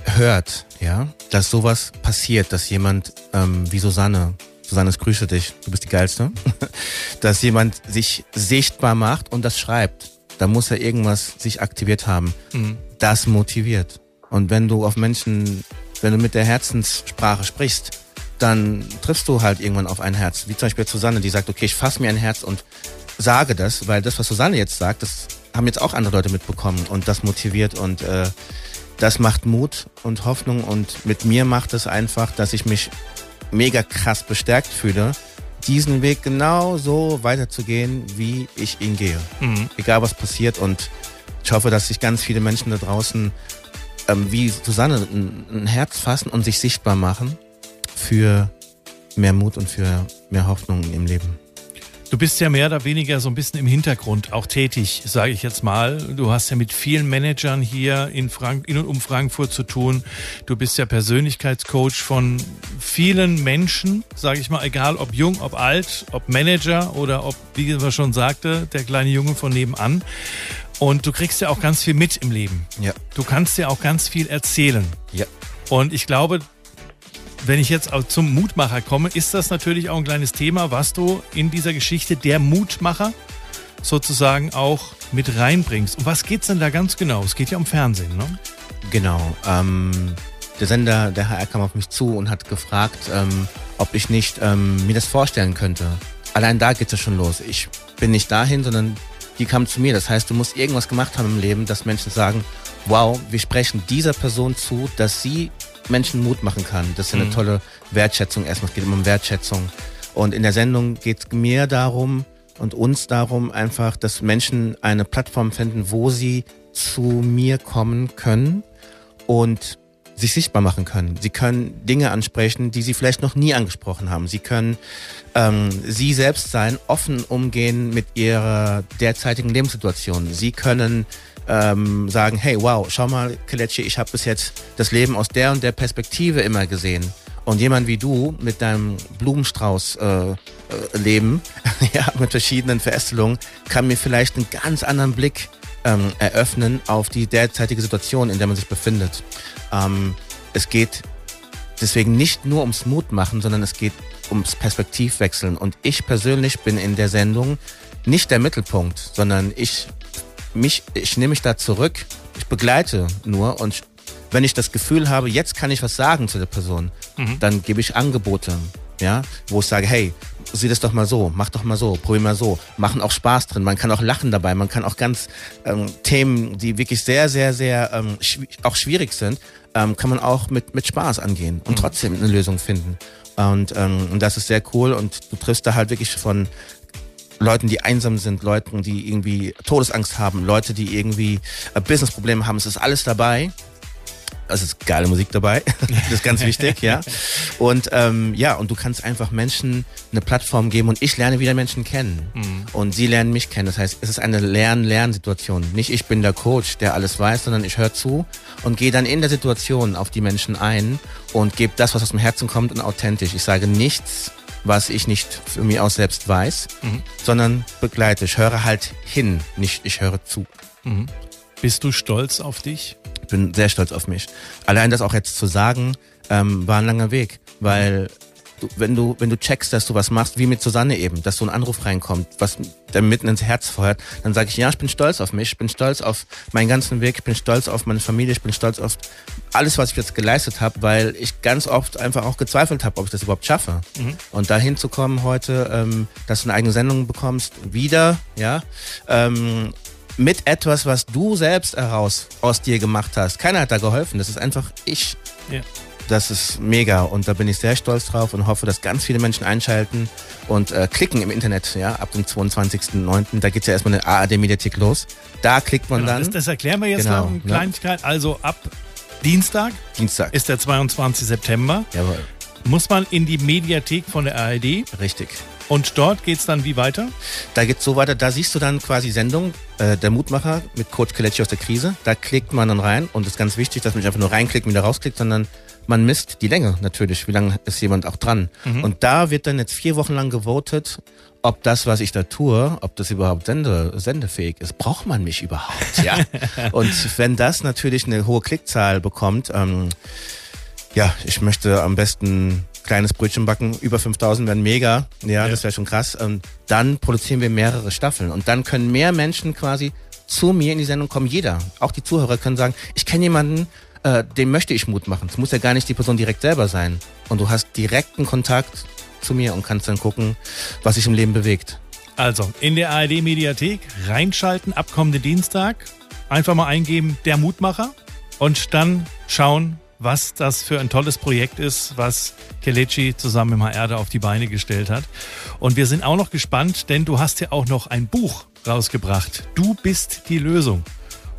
hört, ja, dass sowas passiert, dass jemand ähm, wie Susanne, Susanne, ich grüße dich, du bist die Geilste, dass jemand sich sichtbar macht und das schreibt, da muss er irgendwas sich aktiviert haben. Mhm. Das motiviert. Und wenn du auf Menschen, wenn du mit der Herzenssprache sprichst, dann triffst du halt irgendwann auf ein Herz. Wie zum Beispiel Susanne, die sagt, okay, ich fasse mir ein Herz und sage das, weil das, was Susanne jetzt sagt, das haben jetzt auch andere Leute mitbekommen und das motiviert und äh, das macht Mut und Hoffnung und mit mir macht es einfach, dass ich mich mega krass bestärkt fühle, diesen Weg genau so weiterzugehen, wie ich ihn gehe. Mhm. Egal was passiert und ich hoffe, dass sich ganz viele Menschen da draußen ähm, wie Susanne ein, ein Herz fassen und sich sichtbar machen für mehr Mut und für mehr Hoffnung im Leben. Du bist ja mehr oder weniger so ein bisschen im Hintergrund auch tätig, sage ich jetzt mal. Du hast ja mit vielen Managern hier in, Frank in und um Frankfurt zu tun. Du bist ja Persönlichkeitscoach von vielen Menschen, sage ich mal, egal ob jung, ob alt, ob Manager oder ob, wie wir schon sagte, der kleine Junge von nebenan. Und du kriegst ja auch ganz viel mit im Leben. Ja. Du kannst ja auch ganz viel erzählen. Ja. Und ich glaube, wenn ich jetzt zum Mutmacher komme, ist das natürlich auch ein kleines Thema, was du in dieser Geschichte der Mutmacher sozusagen auch mit reinbringst. Um was geht es denn da ganz genau? Es geht ja um Fernsehen, ne? Genau. Ähm, der Sender, der HR kam auf mich zu und hat gefragt, ähm, ob ich nicht ähm, mir das vorstellen könnte. Allein da geht es schon los. Ich bin nicht dahin, sondern die kamen zu mir. Das heißt, du musst irgendwas gemacht haben im Leben, dass Menschen sagen, wow, wir sprechen dieser Person zu, dass sie Menschen Mut machen kann. Das ist eine mhm. tolle Wertschätzung. Erstmal, es geht immer um Wertschätzung. Und in der Sendung geht es mir darum und uns darum einfach, dass Menschen eine Plattform finden, wo sie zu mir kommen können und sich sichtbar machen können. Sie können Dinge ansprechen, die sie vielleicht noch nie angesprochen haben. Sie können ähm, sie selbst sein, offen umgehen mit ihrer derzeitigen Lebenssituation. Sie können ähm, sagen, hey, wow, schau mal, Kelechi, ich habe bis jetzt das Leben aus der und der Perspektive immer gesehen. Und jemand wie du mit deinem Blumenstrauß äh, äh, Leben, ja, mit verschiedenen Verästelungen, kann mir vielleicht einen ganz anderen Blick ähm, eröffnen auf die derzeitige Situation, in der man sich befindet. Ähm, es geht deswegen nicht nur ums Mutmachen, sondern es geht ums Perspektivwechseln. Und ich persönlich bin in der Sendung nicht der Mittelpunkt, sondern ich mich, ich nehme mich da zurück, ich begleite nur und wenn ich das Gefühl habe, jetzt kann ich was sagen zu der Person, mhm. dann gebe ich Angebote, ja, wo ich sage, hey, sieh das doch mal so, mach doch mal so, probier mal so, machen auch Spaß drin, man kann auch lachen dabei, man kann auch ganz ähm, Themen, die wirklich sehr, sehr, sehr ähm, schw auch schwierig sind, ähm, kann man auch mit, mit Spaß angehen und mhm. trotzdem eine Lösung finden. Und, ähm, und das ist sehr cool und du triffst da halt wirklich von Leuten, die einsam sind, Leuten, die irgendwie Todesangst haben, Leute, die irgendwie äh, Businessprobleme haben. Es ist alles dabei. Es ist geile Musik dabei. das ist ganz wichtig, ja. Und ähm, ja, und du kannst einfach Menschen eine Plattform geben und ich lerne wieder Menschen kennen. Mhm. Und sie lernen mich kennen. Das heißt, es ist eine Lern-Lern-Situation. Nicht ich bin der Coach, der alles weiß, sondern ich höre zu und gehe dann in der Situation auf die Menschen ein und gebe das, was aus dem Herzen kommt und authentisch. Ich sage nichts, was ich nicht für mich aus selbst weiß, mhm. sondern begleite. Ich höre halt hin, nicht ich höre zu. Mhm. Bist du stolz auf dich? Ich bin sehr stolz auf mich. Allein das auch jetzt zu sagen, ähm, war ein langer Weg, weil du, wenn du, wenn du checkst, dass du was machst, wie mit Susanne eben, dass so ein Anruf reinkommt, was der mitten ins Herz feuert, dann sage ich, ja, ich bin stolz auf mich, ich bin stolz auf meinen ganzen Weg, ich bin stolz auf meine Familie, ich bin stolz auf alles, was ich jetzt geleistet habe, weil ich ganz oft einfach auch gezweifelt habe, ob ich das überhaupt schaffe. Mhm. Und dahin zu kommen heute, ähm, dass du eine eigene Sendung bekommst, wieder, ja, ähm, mit etwas, was du selbst heraus aus dir gemacht hast. Keiner hat da geholfen. Das ist einfach ich. Ja. Das ist mega und da bin ich sehr stolz drauf und hoffe, dass ganz viele Menschen einschalten und äh, klicken im Internet, ja, ab dem 22.09. Da geht's ja erstmal eine ARD-Mediathek los. Da klickt man Genau, dann. das, das erklären wir jetzt Genau, noch in? Kleinigkeit. Also ab Dienstag Dienstag. ist der 22. September. Jawohl, Muss man in die Mediathek von der ARD richtig. Und dort geht's dann wie weiter? Da geht's so weiter, da siehst du dann quasi Sendung, äh, der Mutmacher mit Coach Kelechi aus der Krise. Da klickt man dann rein und es ist ganz wichtig, dass man nicht einfach nur reinklickt und wieder rausklickt, sondern man misst die Länge natürlich, wie lange ist jemand auch dran. Und da wird dann jetzt vier Wochen lang gewotet, ob das, was ich da tue, ob das überhaupt sende, sendefähig ist. Braucht man mich überhaupt, ja? und wenn das natürlich eine hohe Klickzahl bekommt, ähm, ja, ich möchte am besten kleines Brötchen backen. Über 5000 wären mega. Ja, das wäre schon krass. Und dann produzieren wir mehrere Staffeln. Und dann können mehr Menschen quasi zu mir in die Sendung kommen. Jeder. Auch die Zuhörer können sagen, ich kenne jemanden, äh, dem möchte ich Mut machen. Es muss ja gar nicht die Person direkt selber sein. Und du hast direkten Kontakt zu mir und kannst dann gucken, was sich im Leben bewegt. Also in der ARD Mediathek reinschalten ab kommenden Dienstag. Einfach mal eingeben, der Mutmacher und dann schauen, was das für ein tolles Projekt ist, was Kelechi zusammen mit HR auf die Beine gestellt hat. Und wir sind auch noch gespannt, denn du hast ja auch noch ein Buch rausgebracht. Du bist die Lösung.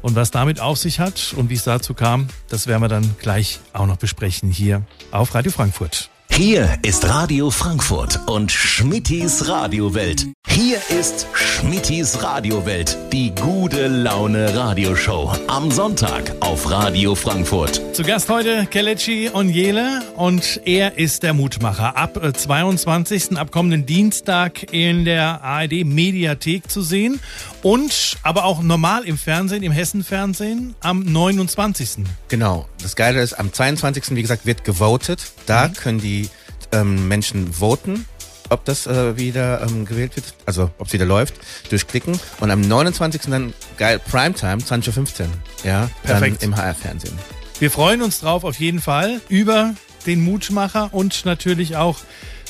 Und was damit auf sich hat und wie es dazu kam, das werden wir dann gleich auch noch besprechen hier auf Radio Frankfurt. Hier ist Radio Frankfurt und Schmittis Radiowelt. Hier ist Schmittis Radiowelt, die gute Laune Radioshow. Am Sonntag auf Radio Frankfurt. Zu Gast heute Kelechi Onyele und er ist der Mutmacher. Ab äh, 22. ab kommenden Dienstag in der ARD Mediathek zu sehen und aber auch normal im Fernsehen, im Hessen-Fernsehen am 29. Genau. Das Geile ist, am 22. wie gesagt, wird gewotet. Da können die ähm, Menschen voten, ob das äh, wieder ähm, gewählt wird, also ob es wieder läuft, durchklicken. Und am 29. dann geil Primetime, 20.15 Uhr. Ja, Perfekt. Im HR-Fernsehen. Wir freuen uns drauf auf jeden Fall über den Mutmacher und natürlich auch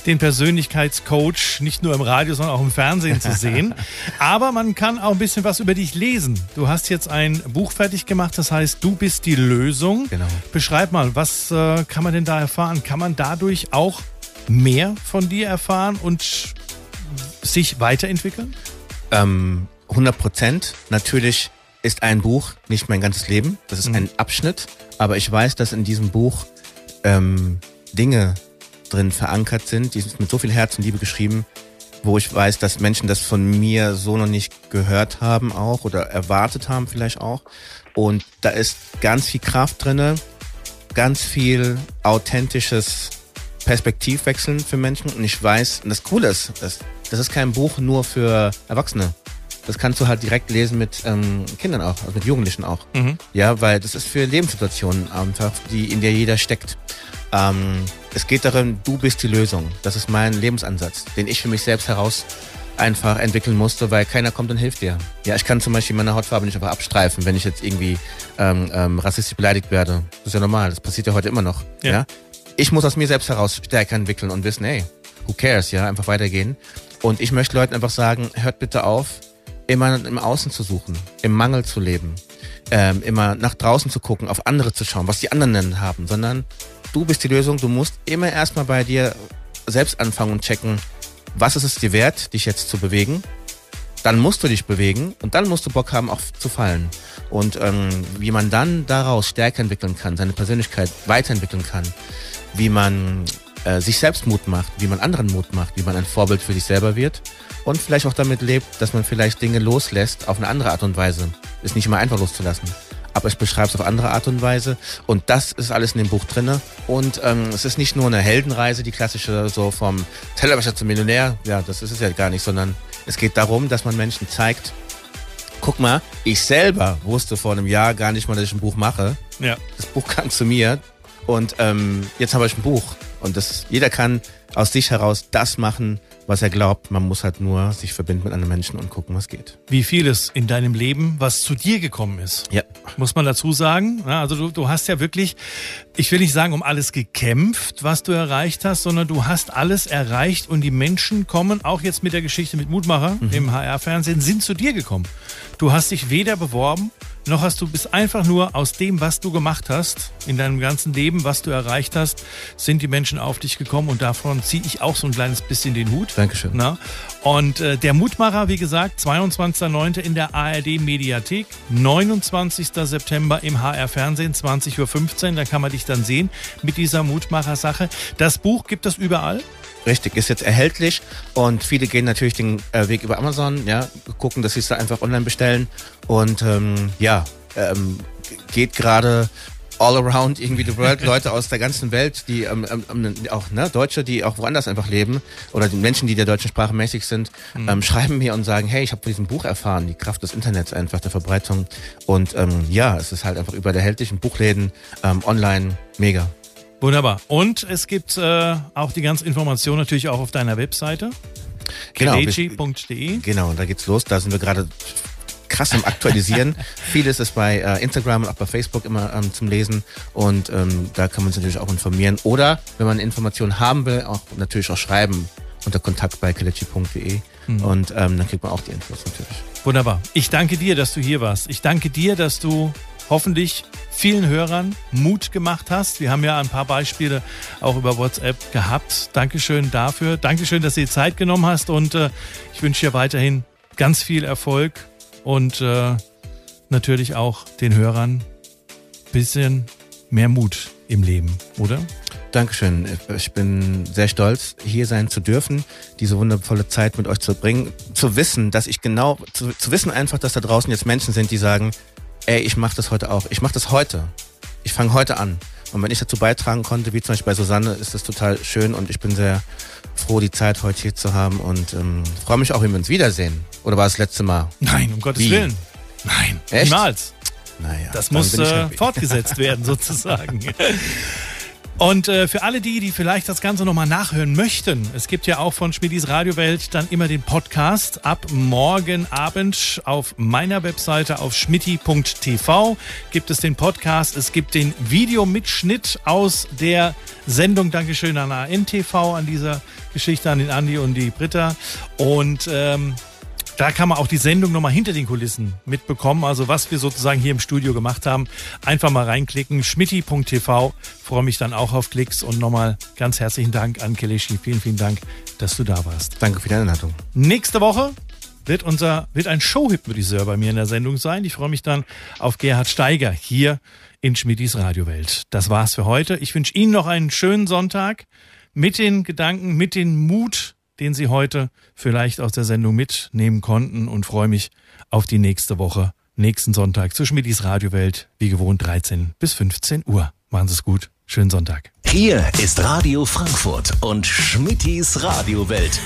den Persönlichkeitscoach nicht nur im Radio, sondern auch im Fernsehen zu sehen. Aber man kann auch ein bisschen was über dich lesen. Du hast jetzt ein Buch fertig gemacht, das heißt Du bist die Lösung. Genau. Beschreib mal, was äh, kann man denn da erfahren? Kann man dadurch auch mehr von dir erfahren und sich weiterentwickeln? Ähm, 100 Prozent. Natürlich ist ein Buch nicht mein ganzes Leben. Das ist ein Abschnitt. Aber ich weiß, dass in diesem Buch ähm, Dinge drin verankert sind. Die sind mit so viel Herz und Liebe geschrieben, wo ich weiß, dass Menschen das von mir so noch nicht gehört haben auch oder erwartet haben vielleicht auch. Und da ist ganz viel Kraft drinne, ganz viel authentisches Perspektivwechseln für Menschen. Und ich weiß, und das Coole ist, das, das ist kein Buch nur für Erwachsene. Das kannst du halt direkt lesen mit ähm, Kindern auch, also mit Jugendlichen auch. Ja, weil das ist für Lebenssituationen einfach, die in der jeder steckt. Ähm, es geht darum, du bist die Lösung. Das ist mein Lebensansatz, den ich für mich selbst heraus einfach entwickeln musste, weil keiner kommt und hilft dir. Ja, ich kann zum Beispiel meine Hautfarbe nicht einfach abstreifen, wenn ich jetzt irgendwie ähm, ähm, rassistisch beleidigt werde. Das ist ja normal, das passiert ja heute immer noch. Ja. Ja. Ich muss aus mir selbst heraus stärker entwickeln und wissen, hey, who cares, ja, einfach weitergehen. Und ich möchte Leuten einfach sagen, hört bitte auf, immer im Außen zu suchen, im Mangel zu leben, ähm, immer nach draußen zu gucken, auf andere zu schauen, was die anderen haben, sondern du bist die Lösung, du musst immer erstmal bei dir selbst anfangen und checken, was ist es dir wert, dich jetzt zu bewegen. Dann musst du dich bewegen und dann musst du Bock haben, auch zu fallen. Und ähm, wie man dann daraus Stärke entwickeln kann, seine Persönlichkeit weiterentwickeln kann, wie man äh, sich selbst Mut macht, wie man anderen Mut macht, wie man ein Vorbild für sich selber wird und vielleicht auch damit lebt, dass man vielleicht Dinge loslässt auf eine andere Art und Weise. Ist nicht immer einfach loszulassen. Aber ich beschreibe es auf andere Art und Weise. Und das ist alles in dem Buch drinne. Und ähm, es ist nicht nur eine Heldenreise, die klassische, so vom Tellerwäscher zum Millionär. Ja, das ist es ja gar nicht, sondern es geht darum, dass man Menschen zeigt, guck mal, ich selber wusste vor einem Jahr gar nicht mal, dass ich ein Buch mache. Ja. Das Buch kam zu mir und ähm, jetzt habe ich ein Buch. Und das, jeder kann aus sich heraus das machen, was er glaubt. Man muss halt nur sich verbinden mit anderen Menschen und gucken, was geht. Wie vieles in deinem Leben, was zu dir gekommen ist. Ja. Muss man dazu sagen. Also du, du hast ja wirklich, ich will nicht sagen, um alles gekämpft, was du erreicht hast, sondern du hast alles erreicht und die Menschen kommen, auch jetzt mit der Geschichte mit Mutmacher im HR-Fernsehen, sind zu dir gekommen. Du hast dich weder beworben, noch hast du bist einfach nur aus dem, was du gemacht hast, in deinem ganzen Leben, was du erreicht hast, sind die Menschen auf dich gekommen und davon ziehe ich auch so ein kleines bisschen den Hut. Dankeschön. Na? Und äh, der Mutmacher, wie gesagt, 22.09. in der ARD Mediathek, 29. September im HR Fernsehen, 20.15 Uhr, da kann man dich dann sehen mit dieser Mutmacher-Sache. Das Buch gibt es überall. Richtig, ist jetzt erhältlich und viele gehen natürlich den äh, Weg über Amazon, ja, gucken, dass sie es da einfach online bestellen und ähm, ja, ähm, geht gerade all around irgendwie the world, Leute aus der ganzen Welt, die ähm, ähm, auch ne, Deutsche, die auch woanders einfach leben oder die Menschen, die der deutschen Sprache mäßig sind, mhm. ähm, schreiben mir und sagen, hey, ich habe von diesem Buch erfahren, die Kraft des Internets einfach, der Verbreitung und ähm, ja, es ist halt einfach überall erhältlich in Buchläden, ähm, online, mega. Wunderbar. Und es gibt äh, auch die ganze Information natürlich auch auf deiner Webseite. Genau. Genau, da geht's los. Da sind wir gerade krass am Aktualisieren. Vieles ist bei äh, Instagram und auch bei Facebook immer ähm, zum Lesen und ähm, da kann man sich natürlich auch informieren. Oder wenn man Informationen haben will, auch natürlich auch schreiben unter kontakt bei kelechi.de mhm. und ähm, dann kriegt man auch die Infos natürlich. Wunderbar. Ich danke dir, dass du hier warst. Ich danke dir, dass du hoffentlich vielen Hörern Mut gemacht hast. Wir haben ja ein paar Beispiele auch über WhatsApp gehabt. Dankeschön dafür. Dankeschön, dass du dir Zeit genommen hast und äh, ich wünsche dir weiterhin ganz viel Erfolg und äh, natürlich auch den Hörern ein bisschen mehr Mut im Leben, oder? Dankeschön. Ich bin sehr stolz, hier sein zu dürfen, diese wundervolle Zeit mit euch zu bringen, zu wissen, dass ich genau, zu, zu wissen einfach, dass da draußen jetzt Menschen sind, die sagen, ey, ich mache das heute auch. Ich mache das heute. Ich fange heute an. Und wenn ich dazu beitragen konnte, wie zum Beispiel bei Susanne, ist das total schön und ich bin sehr froh, die Zeit heute hier zu haben und ähm, freue mich auch, wenn wir uns wiedersehen. Oder war es das letzte Mal? Nein, um Gottes wie? Willen. Nein, Echt? niemals. Naja, das muss äh, fortgesetzt werden, sozusagen. Und äh, für alle die, die vielleicht das Ganze nochmal nachhören möchten, es gibt ja auch von Schmidis Radiowelt dann immer den Podcast ab morgen Abend auf meiner Webseite auf schmitti.tv gibt es den Podcast. Es gibt den Videomitschnitt aus der Sendung. Dankeschön an ANTV an dieser Geschichte, an den Andi und die Britta. Und ähm, da kann man auch die Sendung nochmal hinter den Kulissen mitbekommen. Also was wir sozusagen hier im Studio gemacht haben. Einfach mal reinklicken. schmitti.tv. Freue mich dann auch auf Klicks und nochmal ganz herzlichen Dank an Keleshi. Vielen, vielen Dank, dass du da warst. Danke für die Einladung. Nächste Woche wird unser, wird ein Showhypnotiseur bei mir in der Sendung sein. Ich freue mich dann auf Gerhard Steiger hier in Schmidis Radiowelt. Das war's für heute. Ich wünsche Ihnen noch einen schönen Sonntag mit den Gedanken, mit den Mut, den Sie heute vielleicht aus der Sendung mitnehmen konnten und freue mich auf die nächste Woche, nächsten Sonntag zu Schmidis Radiowelt, wie gewohnt 13 bis 15 Uhr. Machen Sie es gut. Schönen Sonntag. Hier ist Radio Frankfurt und Schmittis Radiowelt.